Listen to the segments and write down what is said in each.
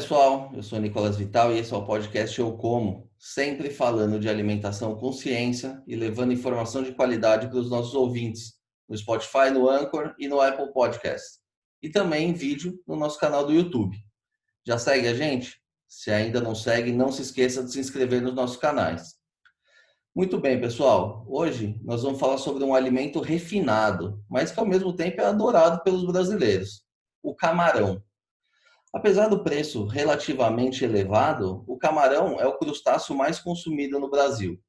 pessoal, eu sou Nicolas Vital e esse é o podcast Eu Como, sempre falando de alimentação com ciência e levando informação de qualidade para os nossos ouvintes no Spotify, no Anchor e no Apple Podcast. E também em vídeo no nosso canal do YouTube. Já segue a gente? Se ainda não segue, não se esqueça de se inscrever nos nossos canais. Muito bem, pessoal. Hoje nós vamos falar sobre um alimento refinado, mas que ao mesmo tempo é adorado pelos brasileiros: o camarão. Apesar do preço relativamente elevado, o camarão é o crustáceo mais consumido no Brasil.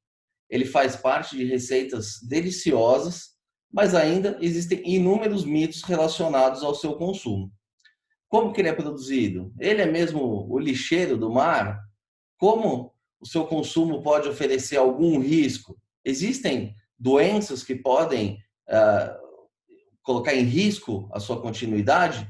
Ele faz parte de receitas deliciosas, mas ainda existem inúmeros mitos relacionados ao seu consumo. Como que ele é produzido? Ele é mesmo o lixeiro do mar? Como o seu consumo pode oferecer algum risco? Existem doenças que podem uh, colocar em risco a sua continuidade?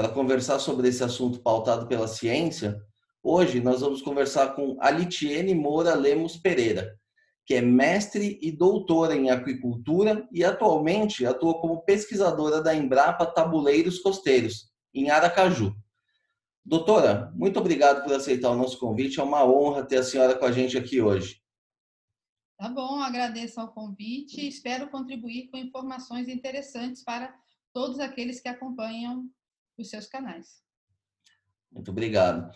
Para conversar sobre esse assunto pautado pela ciência, hoje nós vamos conversar com Alitiene Moura Lemos Pereira, que é mestre e doutora em aquicultura e atualmente atua como pesquisadora da Embrapa Tabuleiros Costeiros, em Aracaju. Doutora, muito obrigado por aceitar o nosso convite. É uma honra ter a senhora com a gente aqui hoje. Tá bom, agradeço ao convite e espero contribuir com informações interessantes para todos aqueles que acompanham os seus canais. Muito obrigado.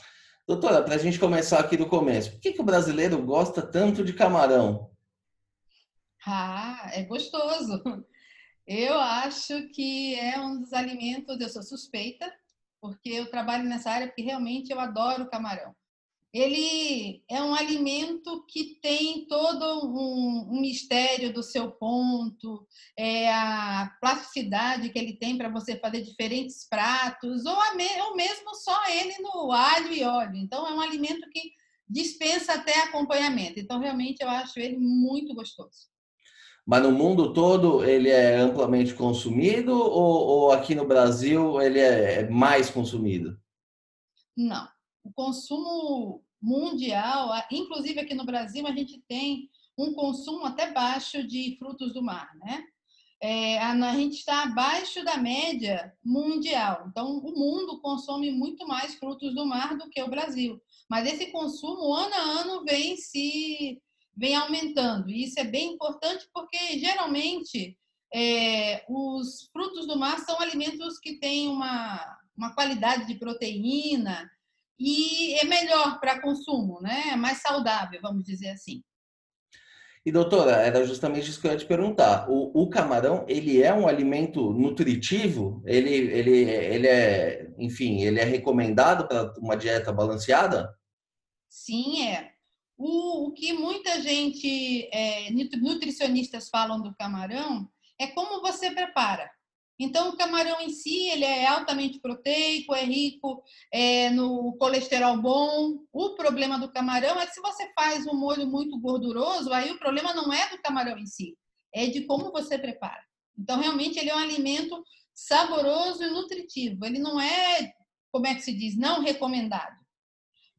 Doutora, para a gente começar aqui do começo, por que, que o brasileiro gosta tanto de camarão? Ah, é gostoso. Eu acho que é um dos alimentos, eu sou suspeita, porque eu trabalho nessa área, porque realmente eu adoro camarão ele é um alimento que tem todo um, um mistério do seu ponto, é a plasticidade que ele tem para você fazer diferentes pratos, ou, me, ou mesmo só ele no alho e óleo. Então, é um alimento que dispensa até acompanhamento. Então, realmente, eu acho ele muito gostoso. Mas no mundo todo ele é amplamente consumido ou, ou aqui no Brasil ele é, é mais consumido? Não. O consumo mundial, inclusive aqui no Brasil, a gente tem um consumo até baixo de frutos do mar, né? É, a gente está abaixo da média mundial. Então, o mundo consome muito mais frutos do mar do que o Brasil. Mas esse consumo, ano a ano, vem se vem aumentando. E isso é bem importante porque, geralmente, é, os frutos do mar são alimentos que têm uma, uma qualidade de proteína, e é melhor para consumo, né? É mais saudável, vamos dizer assim. E doutora, era justamente isso que eu ia te perguntar. O, o camarão, ele é um alimento nutritivo? Ele, ele, ele é, enfim, ele é recomendado para uma dieta balanceada? Sim, é. O, o que muita gente, é, nutricionistas falam do camarão, é como você prepara. Então, o camarão em si, ele é altamente proteico, é rico é, no colesterol bom. O problema do camarão é que se você faz um molho muito gorduroso, aí o problema não é do camarão em si, é de como você prepara. Então, realmente, ele é um alimento saboroso e nutritivo. Ele não é, como é que se diz, não recomendado.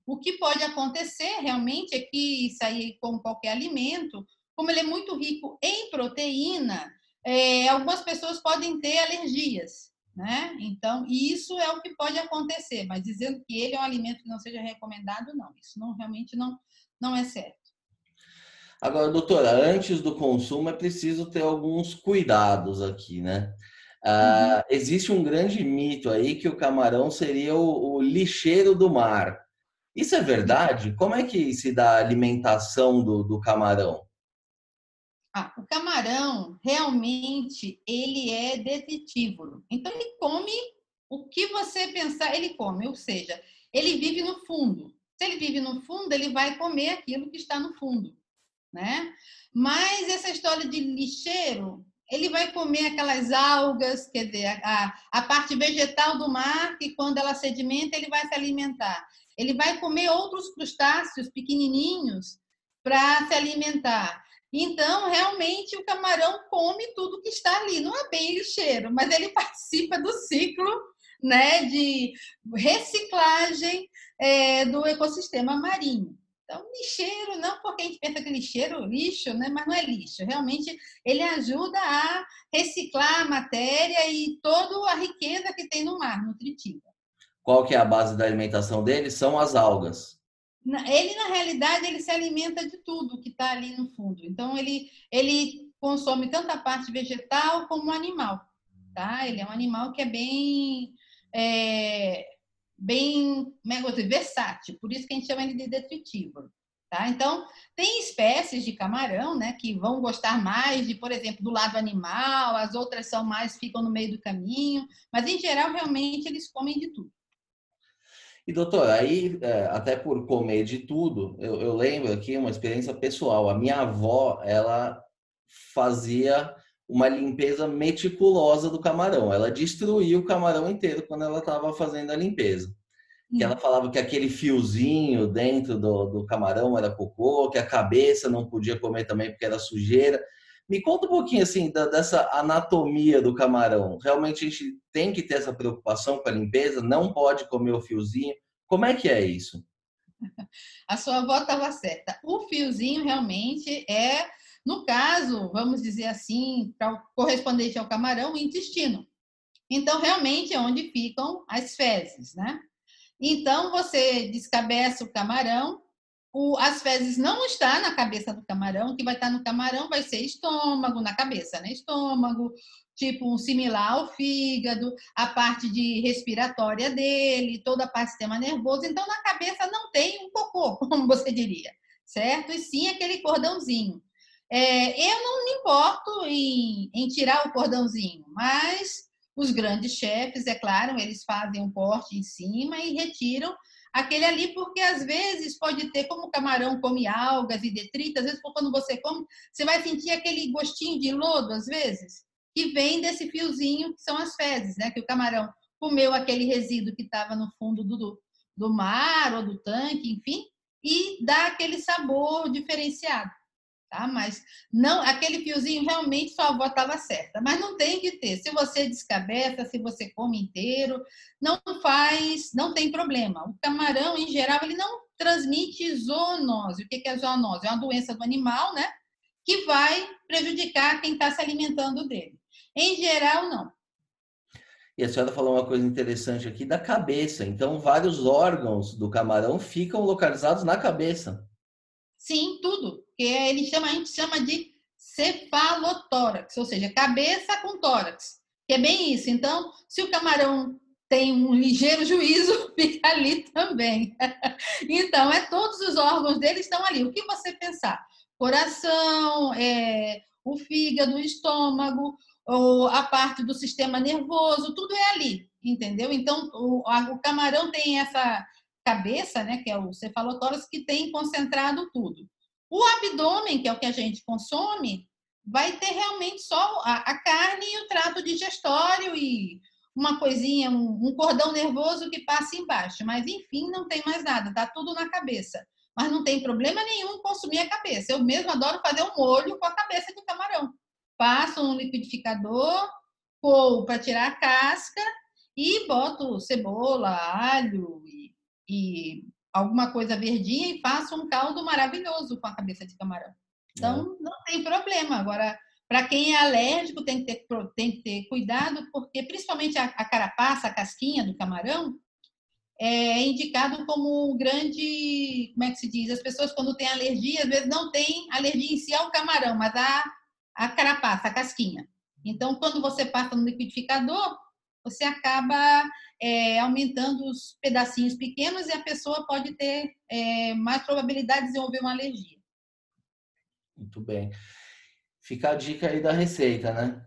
O que pode acontecer realmente é que isso aí, como qualquer alimento, como ele é muito rico em proteína, é, algumas pessoas podem ter alergias, né? Então, isso é o que pode acontecer, mas dizendo que ele é um alimento que não seja recomendado, não. Isso não realmente não, não é certo. Agora, doutora, antes do consumo é preciso ter alguns cuidados aqui, né? Ah, uhum. Existe um grande mito aí que o camarão seria o, o lixeiro do mar. Isso é verdade? Como é que se dá a alimentação do, do camarão? Ah, o camarão realmente ele é detritívoro. Então ele come o que você pensar, ele come, ou seja, ele vive no fundo. Se ele vive no fundo, ele vai comer aquilo que está no fundo, né? Mas essa história de lixeiro, ele vai comer aquelas algas, quer dizer, a, a parte vegetal do mar, que quando ela sedimenta, ele vai se alimentar. Ele vai comer outros crustáceos pequenininhos para se alimentar. Então, realmente, o camarão come tudo que está ali. Não é bem lixeiro, mas ele participa do ciclo né, de reciclagem é, do ecossistema marinho. Então, lixeiro, não porque a gente pensa que lixeiro, lixo, né? mas não é lixo. Realmente, ele ajuda a reciclar a matéria e toda a riqueza que tem no mar, nutritiva. qual que é a base da alimentação dele? São as algas. Ele, na realidade, ele se alimenta de tudo que está ali no fundo. Então, ele, ele consome tanto a parte vegetal como animal. Tá? Ele é um animal que é bem, é, bem é que versátil, por isso que a gente chama ele de detritívoro. Tá? Então, tem espécies de camarão né, que vão gostar mais de, por exemplo, do lado animal, as outras são mais, ficam no meio do caminho, mas em geral, realmente, eles comem de tudo. E doutor, aí, é, até por comer de tudo, eu, eu lembro aqui uma experiência pessoal. A minha avó, ela fazia uma limpeza meticulosa do camarão. Ela destruía o camarão inteiro quando ela estava fazendo a limpeza. Que ela hum. falava que aquele fiozinho dentro do, do camarão era cocô, que a cabeça não podia comer também porque era sujeira. Me conta um pouquinho assim da, dessa anatomia do camarão. Realmente a gente tem que ter essa preocupação com a limpeza, não pode comer o fiozinho. Como é que é isso? A sua avó estava certa. O fiozinho realmente é no caso, vamos dizer assim, correspondente ao camarão, o intestino. Então, realmente é onde ficam as fezes, né? Então, você descabeça o camarão, o, as fezes não estão na cabeça do camarão, o que vai estar no camarão vai ser estômago, na cabeça, né? Estômago, tipo um similar ao fígado, a parte de respiratória dele, toda a parte do sistema nervoso. Então, na cabeça não tem um cocô, como você diria, certo? E sim aquele cordãozinho. É, eu não me importo em, em tirar o cordãozinho, mas os grandes chefes, é claro, eles fazem um corte em cima e retiram aquele ali, porque às vezes pode ter, como o camarão come algas e detritos, às vezes quando você come, você vai sentir aquele gostinho de lodo, às vezes, que vem desse fiozinho que são as fezes, né? Que o camarão comeu aquele resíduo que estava no fundo do, do mar ou do tanque, enfim, e dá aquele sabor diferenciado tá? Mas não, aquele fiozinho realmente sua avó estava certa, mas não tem que ter. Se você descabeça, se você come inteiro, não faz, não tem problema. O camarão, em geral, ele não transmite zoonose. O que é zoonose? É uma doença do animal, né? Que vai prejudicar quem está se alimentando dele. Em geral, não. E a senhora falou uma coisa interessante aqui da cabeça. Então, vários órgãos do camarão ficam localizados na cabeça. Sim, tudo. Que ele chama, a gente chama de cefalotórax, ou seja, cabeça com tórax. Que é bem isso. Então, se o camarão tem um ligeiro juízo, fica ali também. então, é todos os órgãos dele estão ali. O que você pensar? Coração, é, o fígado, o estômago, ou a parte do sistema nervoso, tudo é ali, entendeu? Então, o, a, o camarão tem essa cabeça, né, que é o cefalotórax, que tem concentrado tudo. O abdômen, que é o que a gente consome, vai ter realmente só a, carne e o trato digestório e uma coisinha, um, cordão nervoso que passa embaixo. Mas, enfim, não tem mais nada, tá tudo na cabeça. Mas não tem problema nenhum consumir a cabeça. Eu mesmo adoro fazer um molho com a cabeça de camarão. Passo um liquidificador, coo para tirar a casca e boto cebola, alho e e alguma coisa verdinha e faço um caldo maravilhoso com a cabeça de camarão. Então, é. não tem problema. Agora, para quem é alérgico, tem que, ter, tem que ter cuidado, porque principalmente a, a carapaça, a casquinha do camarão, é indicado como grande, como é que se diz? As pessoas quando têm alergia, às vezes não têm alergia em si ao camarão, mas a, a carapaça, a casquinha. Então, quando você passa no liquidificador, você acaba é, aumentando os pedacinhos pequenos e a pessoa pode ter é, mais probabilidade de desenvolver uma alergia. Muito bem. Fica a dica aí da receita, né?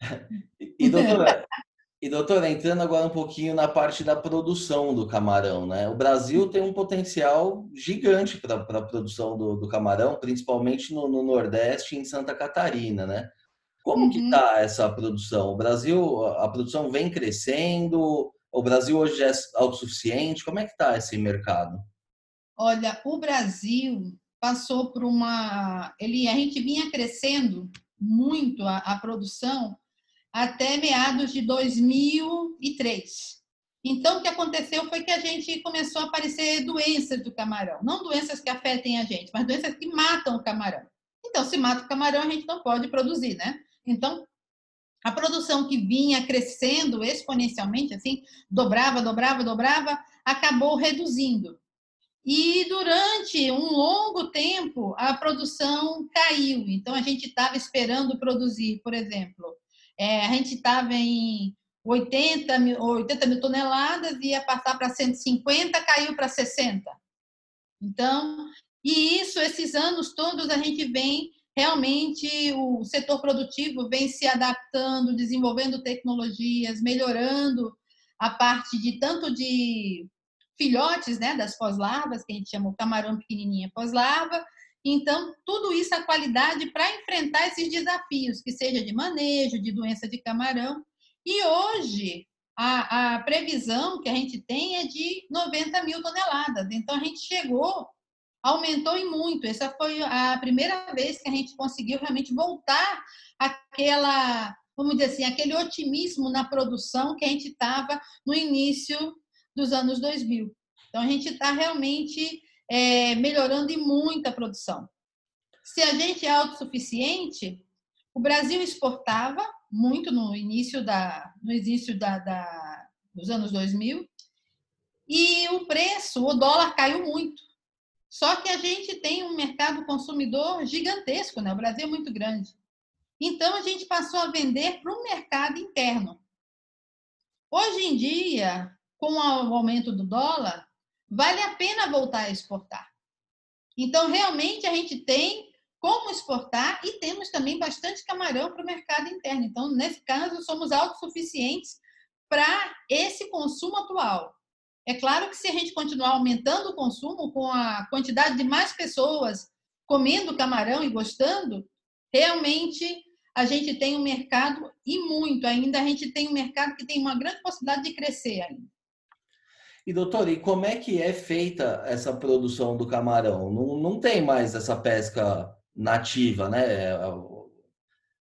E doutora, e doutora, entrando agora um pouquinho na parte da produção do camarão, né? O Brasil tem um potencial gigante para a produção do, do, camarão, principalmente no, no Nordeste e em Santa Catarina, né? Como uhum. que está essa produção? O Brasil, a produção vem crescendo? O Brasil hoje é autossuficiente? Como é que está esse mercado? Olha, o Brasil passou por uma... Ele, a gente vinha crescendo muito a, a produção até meados de 2003. Então, o que aconteceu foi que a gente começou a aparecer doenças do camarão. Não doenças que afetem a gente, mas doenças que matam o camarão. Então, se mata o camarão, a gente não pode produzir, né? Então, A produção que vinha crescendo exponencialmente, assim, dobrava, dobrava, dobrava, acabou reduzindo. E durante um longo tempo, a produção caiu. Então, a gente estava esperando produzir, por exemplo, é, a gente estava em 80 mil, 80 mil toneladas, ia passar para 150, caiu para 60. Então, e isso, esses anos todos, a gente vem realmente, o setor produtivo vem se adaptando, desenvolvendo tecnologias, melhorando a parte de tanto de filhotes, né, das pós-larvas, que a gente chama o camarão pequenininha pós-larva. Então, tudo isso, a qualidade para enfrentar esses desafios, que seja de manejo, de doença de camarão. E hoje, a, a previsão que a gente tem é de 90 mil toneladas. Então, a gente chegou, aumentou em muito. Essa foi a primeira vez que a gente conseguiu realmente voltar aquela, vamos dizer assim, aquele otimismo na produção que a gente estava no início dos anos 2000. Então, a gente está realmente é, melhorando em muita produção. Se a gente é autossuficiente, o Brasil exportava muito no início, da, no início da, da, dos anos 2000 e o preço, o dólar caiu muito. Só que a gente tem um mercado consumidor gigantesco, né? O Brasil é muito grande. Então a gente passou a vender para o mercado interno. Hoje em dia, com o aumento do dólar, vale a pena voltar a exportar. Então, realmente, a gente tem como exportar e temos também bastante camarão para o mercado interno. Então, nesse caso, somos autossuficientes para esse consumo atual. É claro que se a gente continuar aumentando o consumo com a quantidade de mais pessoas comendo camarão e gostando, realmente a gente tem um mercado e muito ainda, a gente tem um mercado que tem uma grande possibilidade de crescer ainda. E doutor, e como é que é feita essa produção do camarão? Não, não tem mais essa pesca nativa, né? É,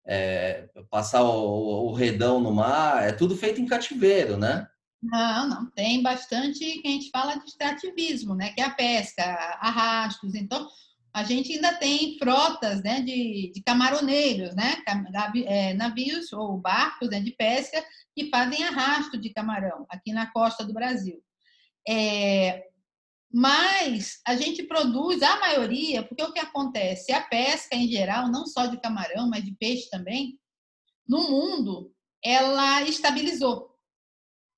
é, passar o, o, redão no mar, é tudo feito em cativeiro, né? Não, não. Tem bastante que a gente fala de extrativismo, né? Que é a pesca, arrastos. Então, a gente ainda tem frotas né, de, de camaroneiros, né? É, navios ou barcos né, de pesca que fazem arrasto de camarão aqui na costa do Brasil. É, mas a gente produz a maioria, porque o que acontece? A pesca em geral, não só de camarão, mas de peixe também, no mundo, ela estabilizou.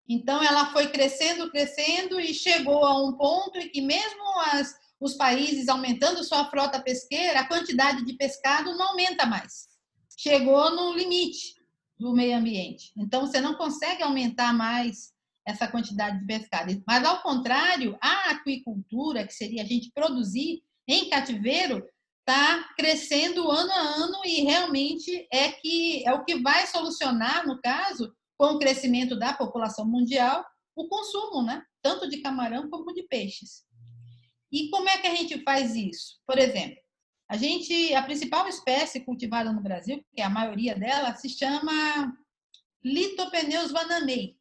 Então, ela foi crescendo, crescendo e chegou a um ponto em que, mesmo as, os países aumentando sua frota pesqueira, a quantidade de pescado não aumenta mais. Chegou no limite do meio ambiente. Então, você não consegue aumentar mais essa quantidade de pescado. Mas, ao contrário, a aquicultura, que seria a gente produzir em cativeiro, está crescendo ano a ano e realmente é que é o que vai solucionar, no caso, com o crescimento da população mundial, o consumo, né? Tanto de camarão como de peixes. E como é que a gente faz isso? Por exemplo, a gente, a principal espécie cultivada no Brasil, que é a maioria dela, se chama Litopeneus vanamei.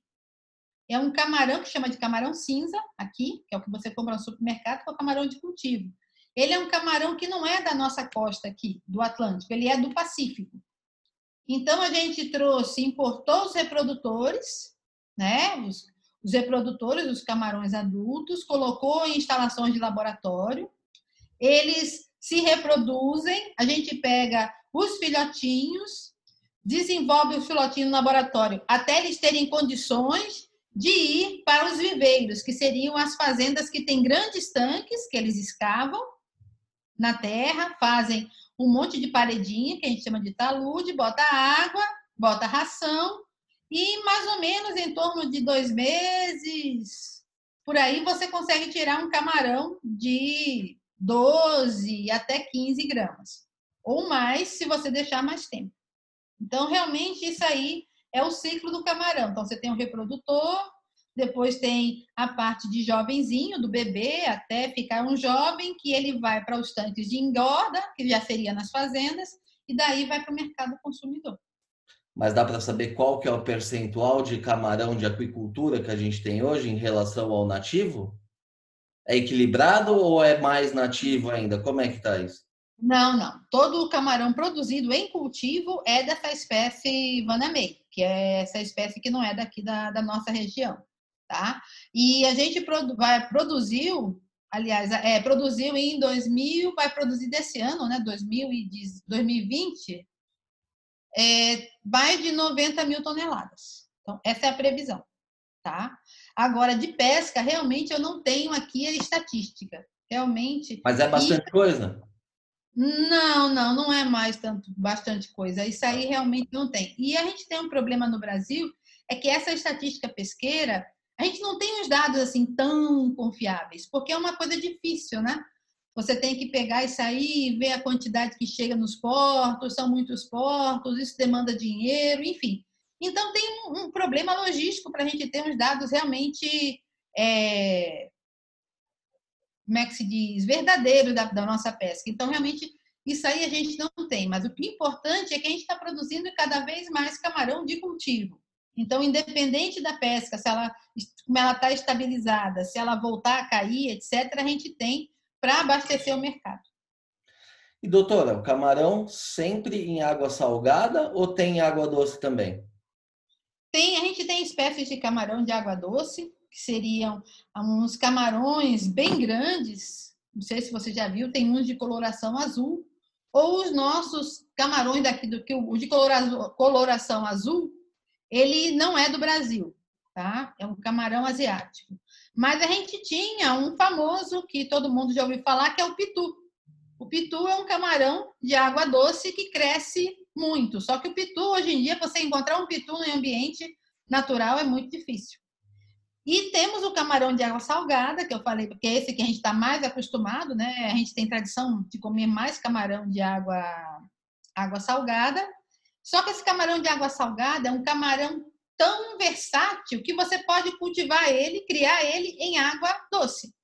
É um camarão que chama de camarão cinza, aqui, que é o que você compra no supermercado, que é o camarão de cultivo. Ele é um camarão que não é da nossa costa aqui, do Atlântico, ele é do Pacífico. Então, a gente trouxe, importou os reprodutores, né? Os, os reprodutores dos camarões adultos, colocou em instalações de laboratório. Eles se reproduzem, a gente pega os filhotinhos, desenvolve o filhotinho no laboratório até eles terem condições de ir para os viveiros, que seriam as fazendas que têm grandes tanques que eles escavam na terra, fazem um monte de paredinha, que a gente chama de talude, bota água, bota ração, e mais ou menos em torno de dois meses, por aí você consegue tirar um camarão de 12 até 15 gramas, ou mais se você deixar mais tempo. Então, realmente, isso aí é o ciclo do camarão. Então, você tem o reprodutor, depois tem a parte de jovenzinho, do bebê até ficar um jovem, que ele vai para os tanques de engorda, que já seria nas fazendas, e daí vai para o mercado consumidor. Mas dá para saber qual que é o percentual de camarão de aquicultura que a gente tem hoje em relação ao nativo? É equilibrado ou é mais nativo ainda? Como é que está isso? Não, não. Todo o camarão produzido em cultivo é dessa espécie Vanamei, que é essa espécie que não é daqui da, da nossa região, tá? E a gente produ vai, produziu, aliás, é, produziu em 2000, vai produzir desse ano, né, 2020, é, mais de 90 mil toneladas. Então, essa é a previsão, tá? Agora, de pesca, realmente eu não tenho aqui a estatística. Realmente. Mas é bastante e... coisa? Não, não, não é mais tanto, bastante coisa. Isso aí realmente não tem. E a gente tem um problema no Brasil, é que essa estatística pesqueira, a gente não tem os dados assim tão confiáveis, porque é uma coisa difícil, né? Você tem que pegar isso aí, ver a quantidade que chega nos portos, são muitos portos, isso demanda dinheiro, enfim. Então, tem um, um problema logístico para a gente ter uns dados realmente, é, como é que se diz, verdadeiros da, da nossa pesca. Então, realmente, isso aí a gente não tem. Mas o que é importante é que a gente está produzindo cada vez mais camarão de cultivo. Então, independente da pesca, se ela como ela está estabilizada, se ela voltar a cair, etc., a gente tem para abastecer o mercado. E doutora, o camarão sempre em água salgada ou tem água doce também? Tem, a gente tem espécies de camarão de água doce, que seriam uns camarões bem grandes. Não sei se você já viu, tem uns de coloração azul. Ou os nossos camarões daqui, do que o de coloração azul, ele não é do Brasil, tá? É um camarão asiático. Mas a gente tinha um famoso que todo mundo já ouviu falar, que é o pitu. O pitu é um camarão de água doce que cresce muito. Só que o pitu, hoje em dia, você encontrar um pitu em ambiente natural é muito difícil. E temos o camarão de água salgada, que eu falei, porque é esse que a gente está mais acostumado, né? A gente tem tradição de comer mais camarão de água, água salgada. Só que esse camarão de água salgada é um camarão tão versátil que você pode cultivar ele, criar ele em água doce.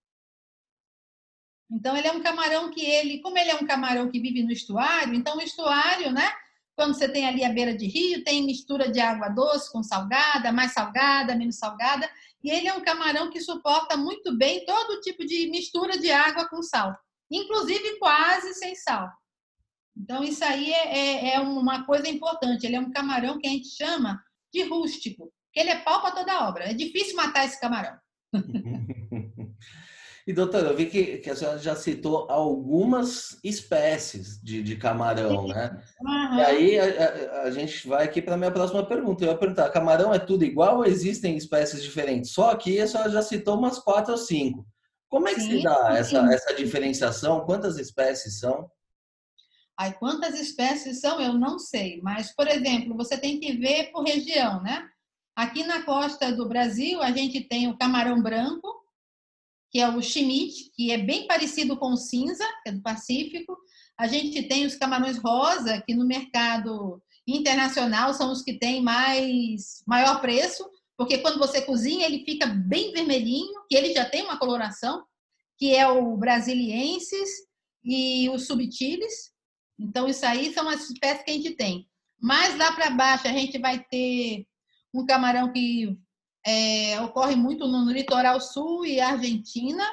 Então ele é um camarão que ele, como ele é um camarão que vive no estuário, então o estuário, né? Quando você tem ali a beira de rio, tem mistura de água doce com salgada, mais salgada, menos salgada. E ele é um camarão que suporta muito bem todo tipo de mistura de água com sal, inclusive quase sem sal. Então, isso aí é, é, é uma coisa importante. Ele é um camarão que a gente chama de rústico, que ele é pau para toda obra. É difícil matar esse camarão. E, doutora, eu vi que, que a senhora já citou algumas espécies de, de camarão, né? Uhum. E aí a, a, a, gente vai aqui para a minha próxima pergunta. Eu ia perguntar, camarão é tudo igual ou existem espécies diferentes? Só aqui a senhora já citou umas quatro ou cinco. Como é que sim, se dá essa, essa diferenciação? Quantas espécies são? Ai, quantas espécies são, eu não sei. Mas, por exemplo, você tem que ver por região, né? Aqui na costa do Brasil, a gente tem o camarão branco, que é o Schmidt, que é bem parecido com o cinza, que é do Pacífico. A gente tem os camarões rosa, que no mercado internacional são os que têm mais maior preço, porque quando você cozinha ele fica bem vermelhinho, que ele já tem uma coloração, que é o brasiliensis e os subtilis. Então isso aí são as espécies que a gente tem. Mais lá para baixo a gente vai ter um camarão que é, ocorre muito no, litoral sul e Argentina,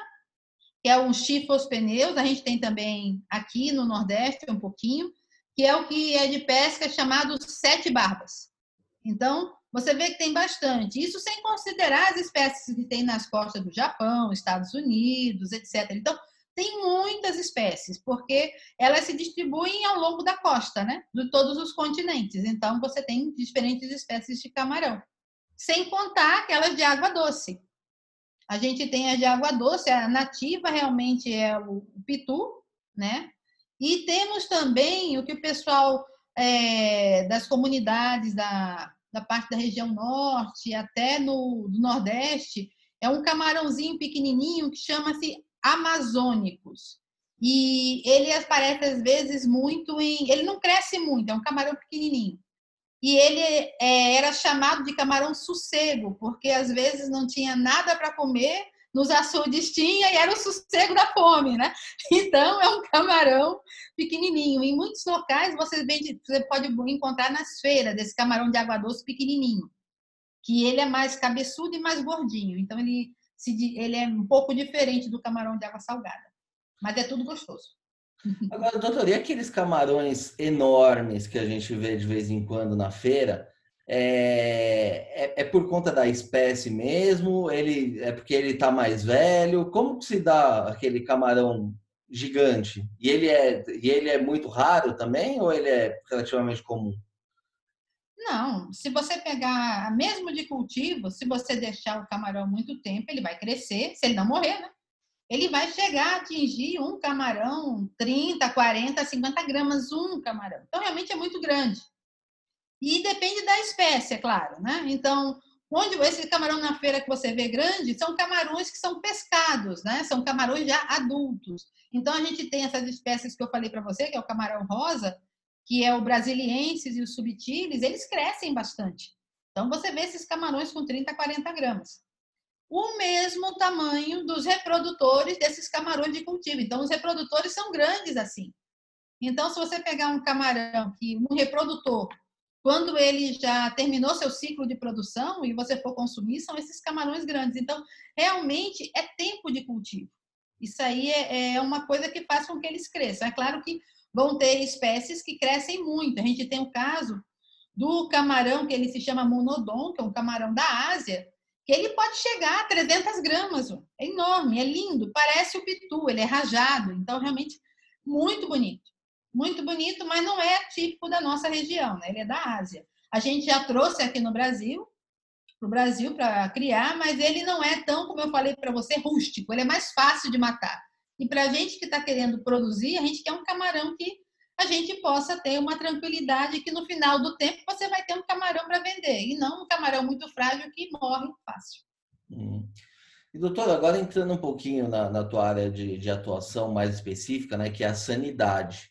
que é o chifos pneus. A gente tem também aqui no Nordeste um pouquinho, que é o que é de pesca chamado sete barbas. Então, você vê que tem bastante. Isso sem considerar as espécies que tem nas costas do Japão, Estados Unidos, etc. Então, tem muitas espécies, porque elas se distribuem ao longo da costa, né? De todos os continentes. Então, você tem diferentes espécies de camarão sem contar aquelas de água doce. A gente tem a de água doce, a nativa realmente é o pitu, né? E temos também o que o pessoal é, das comunidades da, da parte da região norte, até no do nordeste, é um camarãozinho pequenininho que chama-se amazônicos. E ele aparece às vezes muito em. Ele não cresce muito, é um camarão pequenininho e ele é, era chamado de camarão sossego, porque às vezes não tinha nada para comer, nos açudes tinha e era o sossego da fome, né? Então é um camarão pequenininho. Em muitos locais você, vende, você pode encontrar nas feiras desse camarão de água doce pequenininho, que ele é mais cabeçudo e mais gordinho. Então ele, se, ele é um pouco diferente do camarão de água salgada, mas é tudo gostoso. Agora, doutor, e aqueles camarões enormes que a gente vê de vez em quando na feira? É, é, é por conta da espécie mesmo? Ele é porque ele está mais velho? Como se dá aquele camarão gigante? E ele é e ele é muito raro também ou ele é relativamente comum? Não, se você pegar mesmo de cultivo, se você deixar o camarão muito tempo, ele vai crescer, se ele não morrer, né? Ele vai chegar a atingir um camarão 30, 40, 50 gramas um camarão. Então, realmente é muito grande. E depende da espécie, é claro, né? Então, onde esse camarão na feira que você vê grande são camarões que são pescados, né? São camarões já adultos. Então, a gente tem essas espécies que eu falei para você, que é o camarão rosa, que é o brasiliensis e os subtilis, eles crescem bastante. Então, você vê esses camarões com 30, 40 gramas. O mesmo tamanho dos reprodutores desses camarões de cultivo. Então, os reprodutores são grandes assim. Então, se você pegar um camarão, que um reprodutor, quando ele já terminou seu ciclo de produção e você for consumir, são esses camarões grandes. Então, realmente é tempo de cultivo. Isso aí é, é uma coisa que faz com que eles cresçam. É claro que vão ter espécies que crescem muito. A gente tem o caso do camarão que ele se chama monodon, que é um camarão da Ásia, que ele pode chegar a 300 gramas. É enorme, é lindo, parece o pitu, ele é rajado. Então, realmente, muito bonito. Muito bonito, mas não é típico da nossa região, né? ele é da Ásia. A gente já trouxe aqui no Brasil, para o Brasil para criar, mas ele não é tão, como eu falei para você, rústico, ele é mais fácil de matar. E para a gente que está querendo produzir, a gente quer um camarão que a gente possa ter uma tranquilidade que no final do tempo você vai ter um camarão para vender e não um camarão muito frágil que morre fácil. Hum. E doutor, agora entrando um pouquinho na, na tua área de, de, atuação mais específica, né, que é a sanidade.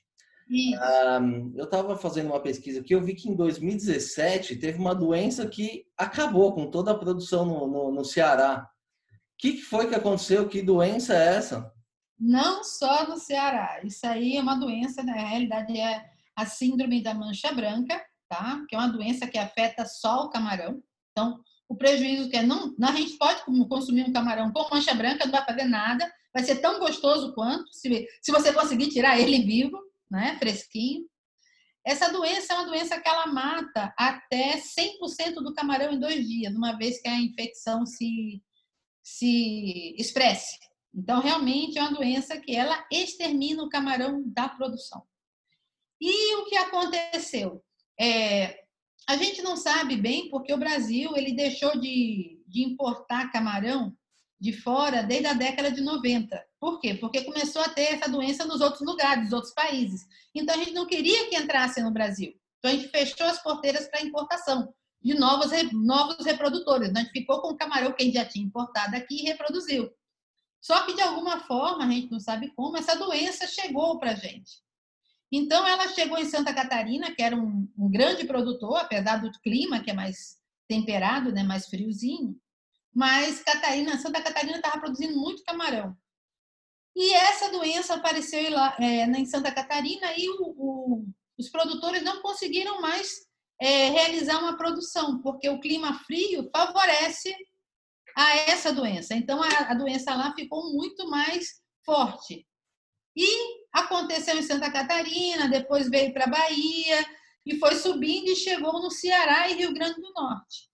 Um, eu estava fazendo uma pesquisa aqui, eu vi que em 2017 teve uma doença que acabou com toda a produção no, no, no Ceará. O que foi que aconteceu? Que doença é essa? Não só no Ceará. Isso aí é uma doença, né? na realidade é a síndrome da mancha branca, tá? Que é uma doença que afeta só o camarão. Então, o prejuízo que é não, a gente pode consumir um camarão com mancha branca, não vai fazer nada, vai ser tão gostoso quanto se, se você conseguir tirar ele vivo, né? Fresquinho. Essa doença é uma doença que ela mata até 100% do camarão em dois dias, uma vez que a infecção se, se expresse. Então, realmente é uma doença que ela extermina o camarão da produção. E o que aconteceu? É, a gente não sabe bem porque o Brasil ele deixou de, de importar camarão de fora desde a década de 90. Por quê? Porque começou a ter essa doença nos outros lugares, nos outros países. Então a gente não queria que entrasse no Brasil. Então a gente fechou as porteiras para importação de novos, novos reprodutores. Então, a gente ficou com o camarão que a gente já tinha importado aqui e reproduziu. Só que, de alguma forma, a gente não sabe como, essa doença chegou para a gente. Então, ela chegou em Santa Catarina, que era um, um, grande produtor, apesar do clima, que é mais temperado, né, mais friozinho. Mas Catarina, Santa Catarina estava produzindo muito camarão. E essa doença apareceu é, em Santa Catarina e o, o, os produtores não conseguiram mais é, realizar uma produção, porque o clima frio favorece a essa doença. Então, a, a doença lá ficou muito mais forte. E aconteceu em Santa Catarina, depois veio para Bahia e foi subindo e chegou no Ceará e Rio Grande do Norte.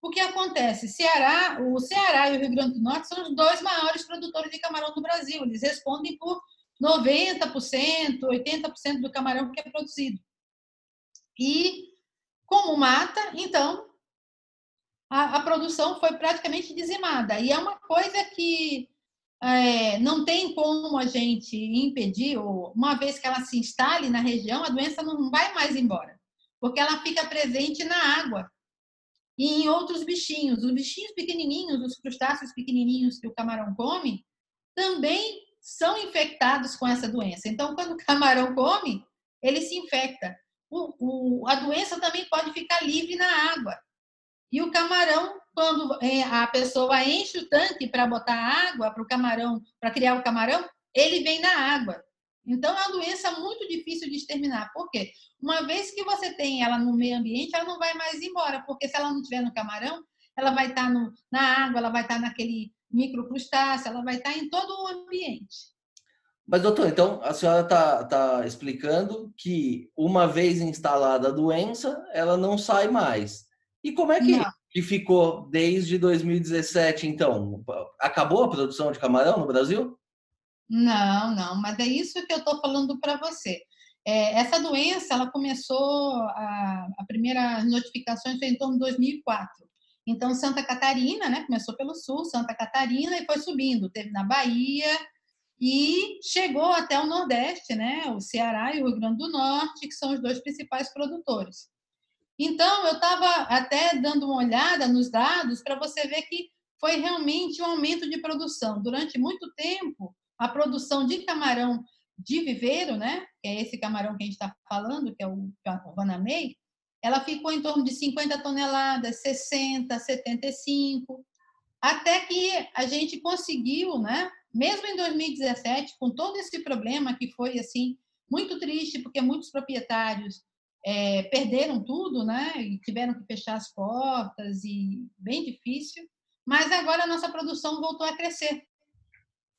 O que acontece? Ceará, o Ceará e o Rio Grande do Norte são os dois maiores produtores de camarão do Brasil. Eles respondem por 90%, 80% do camarão que é produzido. E como mata, então a, a produção foi praticamente dizimada. E é uma coisa que é, não tem como a gente impedir, ou uma vez que ela se instale na região, a doença não vai mais embora, porque ela fica presente na água e em outros bichinhos. Os bichinhos pequenininhos, os crustáceos pequenininhos que o camarão come, também são infectados com essa doença. Então, quando o camarão come, ele se infecta. O, o, a doença também pode ficar livre na água. E o camarão, quando é, a pessoa enche o tanque para botar água para o camarão, para criar o camarão, ele vem na água. Então é uma doença muito difícil de exterminar. Por quê? Uma vez que você tem ela no meio ambiente, ela não vai mais embora, porque se ela não estiver no camarão, ela vai estar tá na água, ela vai estar tá naquele microcrustáceo, ela vai estar tá em todo o ambiente. Mas, doutor, então a senhora está tá explicando que uma vez instalada a doença, ela não sai mais. E como é que, que ficou desde 2017, então? Acabou a produção de camarão no Brasil? Não, não, mas é isso que eu estou falando para você. É, essa doença, ela começou, a, a primeira notificações foi em torno de 2004. Então, Santa Catarina, né, começou pelo sul, Santa Catarina, e foi subindo. Teve na Bahia, e chegou até o Nordeste, né? O Ceará e o Rio Grande do Norte, que são os dois principais produtores. Então, eu estava até dando uma olhada nos dados para você ver que foi realmente um aumento de produção. Durante muito tempo, a produção de camarão de viveiro, né? Que é esse camarão que a gente está falando, que é o, o Vanamei, ela ficou em torno de 50 toneladas, 60, 75, até que a gente conseguiu, né? mesmo em 2017, com todo esse problema que foi assim muito triste, porque muitos proprietários é, perderam tudo, né? E tiveram que fechar as portas e bem difícil. Mas agora a nossa produção voltou a crescer.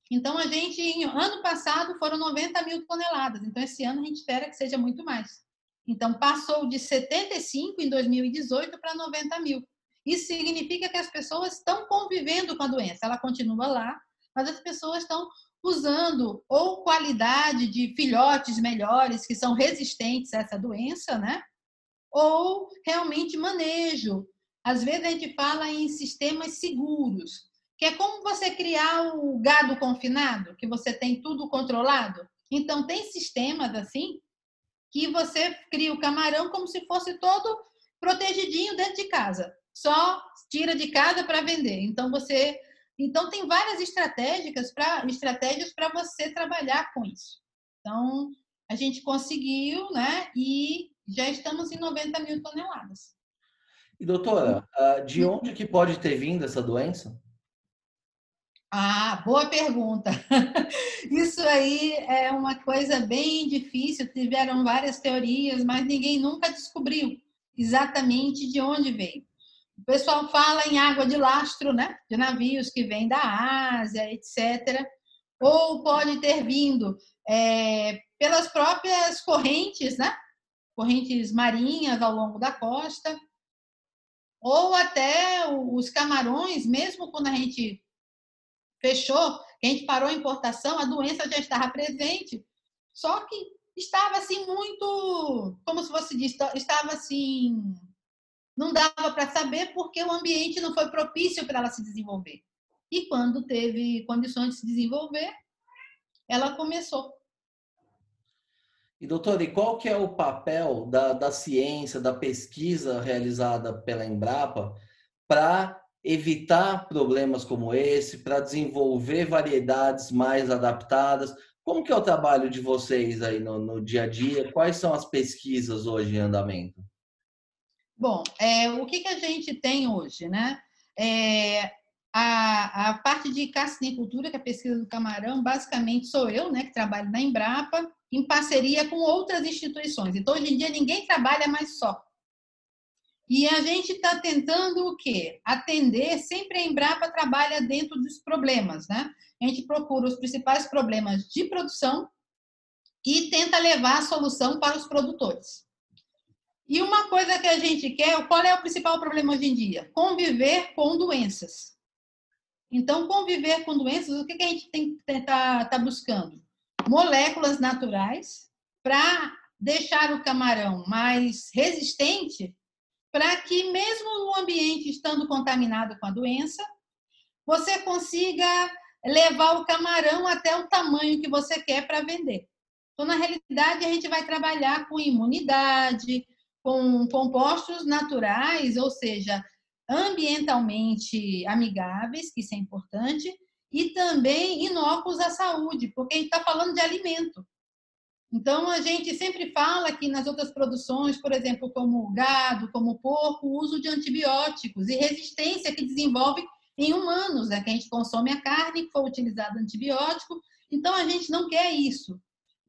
Então a gente, ano passado foram 90 mil toneladas. Então esse ano a gente espera que seja muito mais. Então passou de 75 em 2018 para 90 mil. Isso significa que as pessoas estão convivendo com a doença. Ela continua lá, mas as pessoas estão usando ou qualidade de filhotes melhores que são resistentes a essa doença, né? Ou realmente manejo. Às vezes a gente fala em sistemas seguros, que é como você criar o gado confinado, que você tem tudo controlado. Então tem sistemas assim que você cria o camarão como se fosse todo protegidinho dentro de casa. Só tira de casa para vender. Então você então, tem várias estratégias para estratégias você trabalhar com isso. Então, a gente conseguiu, né? E já estamos em 90 mil toneladas. E doutora, ah, de hum. onde que pode ter vindo essa doença? Ah, boa pergunta. Isso aí é uma coisa bem difícil. Tiveram várias teorias, mas ninguém nunca descobriu exatamente de onde veio. O pessoal fala em água de lastro, né? De navios que vêm da Ásia, etc. Ou pode ter vindo é, pelas próprias correntes, né? Correntes marinhas ao longo da costa. Ou até os camarões, mesmo quando a gente fechou, a gente parou a importação, a doença já estava presente. Só que estava assim muito, como se fosse diz, estava assim não dava para saber porque o ambiente não foi propício para ela se desenvolver. E quando teve condições de se desenvolver, ela começou. E doutor, e qual que é o papel da, da ciência, da pesquisa realizada pela Embrapa para evitar problemas como esse, para desenvolver variedades mais adaptadas? Como que é o trabalho de vocês aí no, no dia a dia? Quais são as pesquisas hoje em andamento? Bom, é, o que, que a gente tem hoje, né? É, a, a parte de carcinicultura, que é a pesquisa do camarão, basicamente sou eu, né, que trabalho na Embrapa, em parceria com outras instituições. Então, hoje em dia, ninguém trabalha mais só. E a gente está tentando o quê? Atender, sempre a Embrapa trabalha dentro dos problemas, né? A gente procura os principais problemas de produção e tenta levar a solução para os produtores. E uma coisa que a gente quer, qual é o principal problema hoje em dia? Conviver com doenças. Então, conviver com doenças, o que a gente tem que estar tá buscando? Moléculas naturais para deixar o camarão mais resistente, para que, mesmo no ambiente estando contaminado com a doença, você consiga levar o camarão até o tamanho que você quer para vender. Então, na realidade, a gente vai trabalhar com imunidade, com compostos naturais, ou seja, ambientalmente amigáveis, que isso é importante, e também inócuos à saúde, porque a gente está falando de alimento. Então, a gente sempre fala que nas outras produções, por exemplo, como gado, como porco, o uso de antibióticos e resistência que desenvolve em humanos, né? que a gente consome a carne que foi utilizado antibiótico. Então, a gente não quer isso.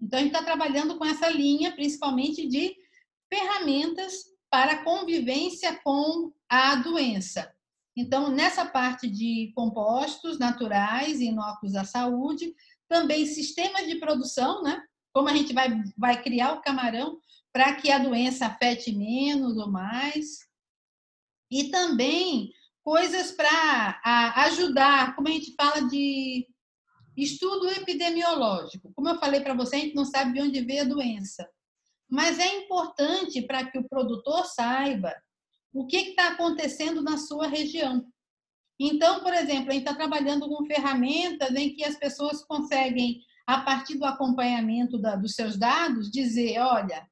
Então, a gente está trabalhando com essa linha, principalmente de ferramentas para convivência com a doença. Então, nessa parte de compostos naturais inócuos à saúde, também sistemas de produção, né? Como a gente vai, vai criar o camarão para que a doença afete menos ou mais. E também coisas para ajudar, como a gente fala de estudo epidemiológico. Como eu falei para você, a gente não sabe de onde veio a doença. Mas é importante para que o produtor saiba o que está acontecendo na sua região. Então, por exemplo, a gente está trabalhando com ferramentas em que as pessoas conseguem, a partir do acompanhamento da, dos seus dados, dizer: olha,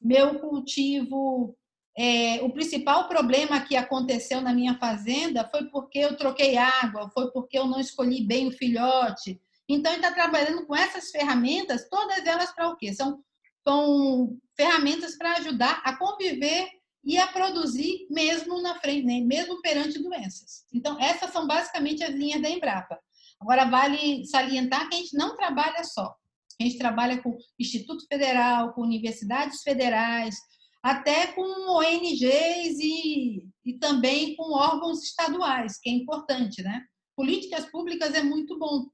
meu cultivo, é, o principal problema que aconteceu na minha fazenda foi porque eu troquei água, foi porque eu não escolhi bem o filhote. Então, gente está trabalhando com essas ferramentas, todas elas para o quê? São, são ferramentas para ajudar a conviver e a produzir mesmo na frente, né? mesmo perante doenças. Então, essas são basicamente as linhas da Embrapa. Agora, vale salientar que a gente não trabalha só. A gente trabalha com Instituto Federal, com universidades federais, até com ONGs e, e também com órgãos estaduais, que é importante, né? Políticas públicas é muito bom.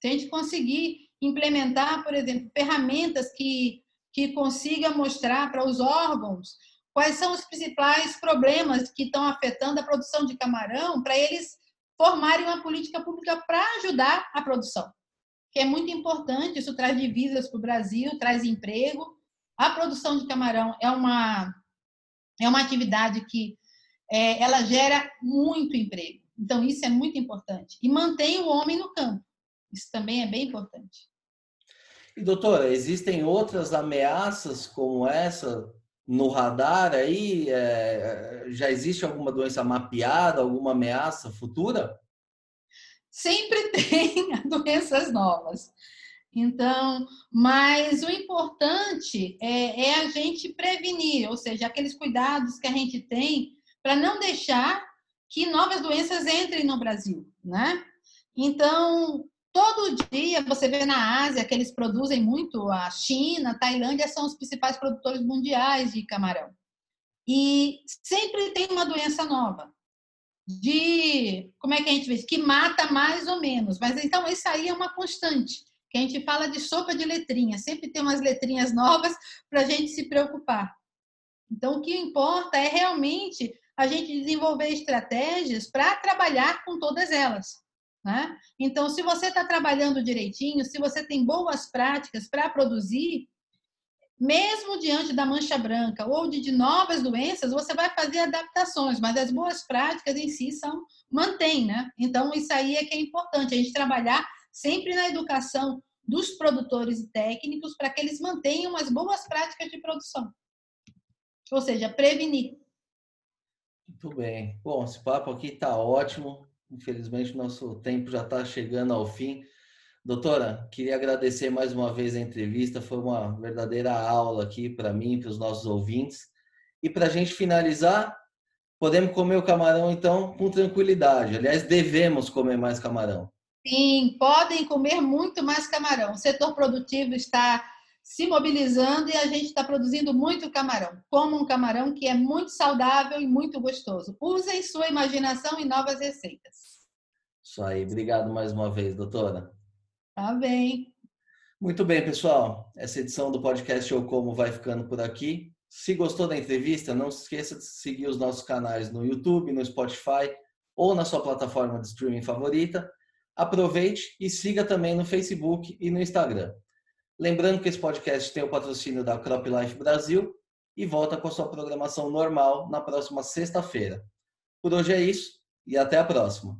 Se a gente conseguir implementar, por exemplo, ferramentas que, que consiga mostrar para os órgãos quais são os principais problemas que estão afetando a produção de camarão, para eles formarem uma política pública para ajudar a produção, que é muito importante. Isso traz divisas para o Brasil, traz emprego. A produção de camarão é uma é uma atividade que é, ela gera muito emprego. Então isso é muito importante e mantém o homem no campo. Isso também é bem importante. E doutora, existem outras ameaças como essa no radar aí? É, já existe alguma doença mapeada, alguma ameaça futura? Sempre tem doenças novas. Então, mas o importante é, é, a gente prevenir, ou seja, aqueles cuidados que a gente tem para não deixar que novas doenças entrem no Brasil, né? Então, Todo dia você vê na Ásia que eles produzem muito, a China, a Tailândia são os principais produtores mundiais de camarão. E sempre tem uma doença nova. De, como é que a gente vê? Que mata mais ou menos. Mas então isso aí é uma constante. Que a gente fala de sopa de letrinhas. Sempre tem umas letrinhas novas para a gente se preocupar. Então o que importa é realmente a gente desenvolver estratégias para trabalhar com todas elas. Né? Então, se você está trabalhando direitinho, se você tem boas práticas para produzir, mesmo diante da mancha branca ou de, de, novas doenças, você vai fazer adaptações, mas as boas práticas em si são mantém, né? Então isso aí é que é importante a gente trabalhar sempre na educação dos produtores e técnicos para que eles mantenham as boas práticas de produção. Ou seja, prevenir. Muito bem. Bom, esse papo aqui está ótimo. Infelizmente, nosso tempo já está chegando ao fim. Doutora, queria agradecer mais uma vez a entrevista. Foi uma verdadeira aula aqui para mim, para os nossos ouvintes. E para a gente finalizar, podemos comer o camarão então com tranquilidade. Aliás, devemos comer mais camarão. Sim, podem comer muito mais camarão. O setor produtivo está se mobilizando e a gente está produzindo muito camarão. Como um camarão que é muito saudável e muito gostoso. Usem sua imaginação e novas receitas. Isso aí. Obrigado mais uma vez, doutora. Tá bem. Muito bem, pessoal. Essa edição do podcast Eu Como vai ficando por aqui. Se gostou da entrevista, não se esqueça de seguir os nossos canais no YouTube, no Spotify ou na sua plataforma de streaming favorita. Aproveite e siga também no Facebook e no Instagram. Lembrando que esse podcast tem o patrocínio da Crop Life Brasil e volta com a sua programação normal na próxima sexta-feira. Por hoje é isso e até a próxima.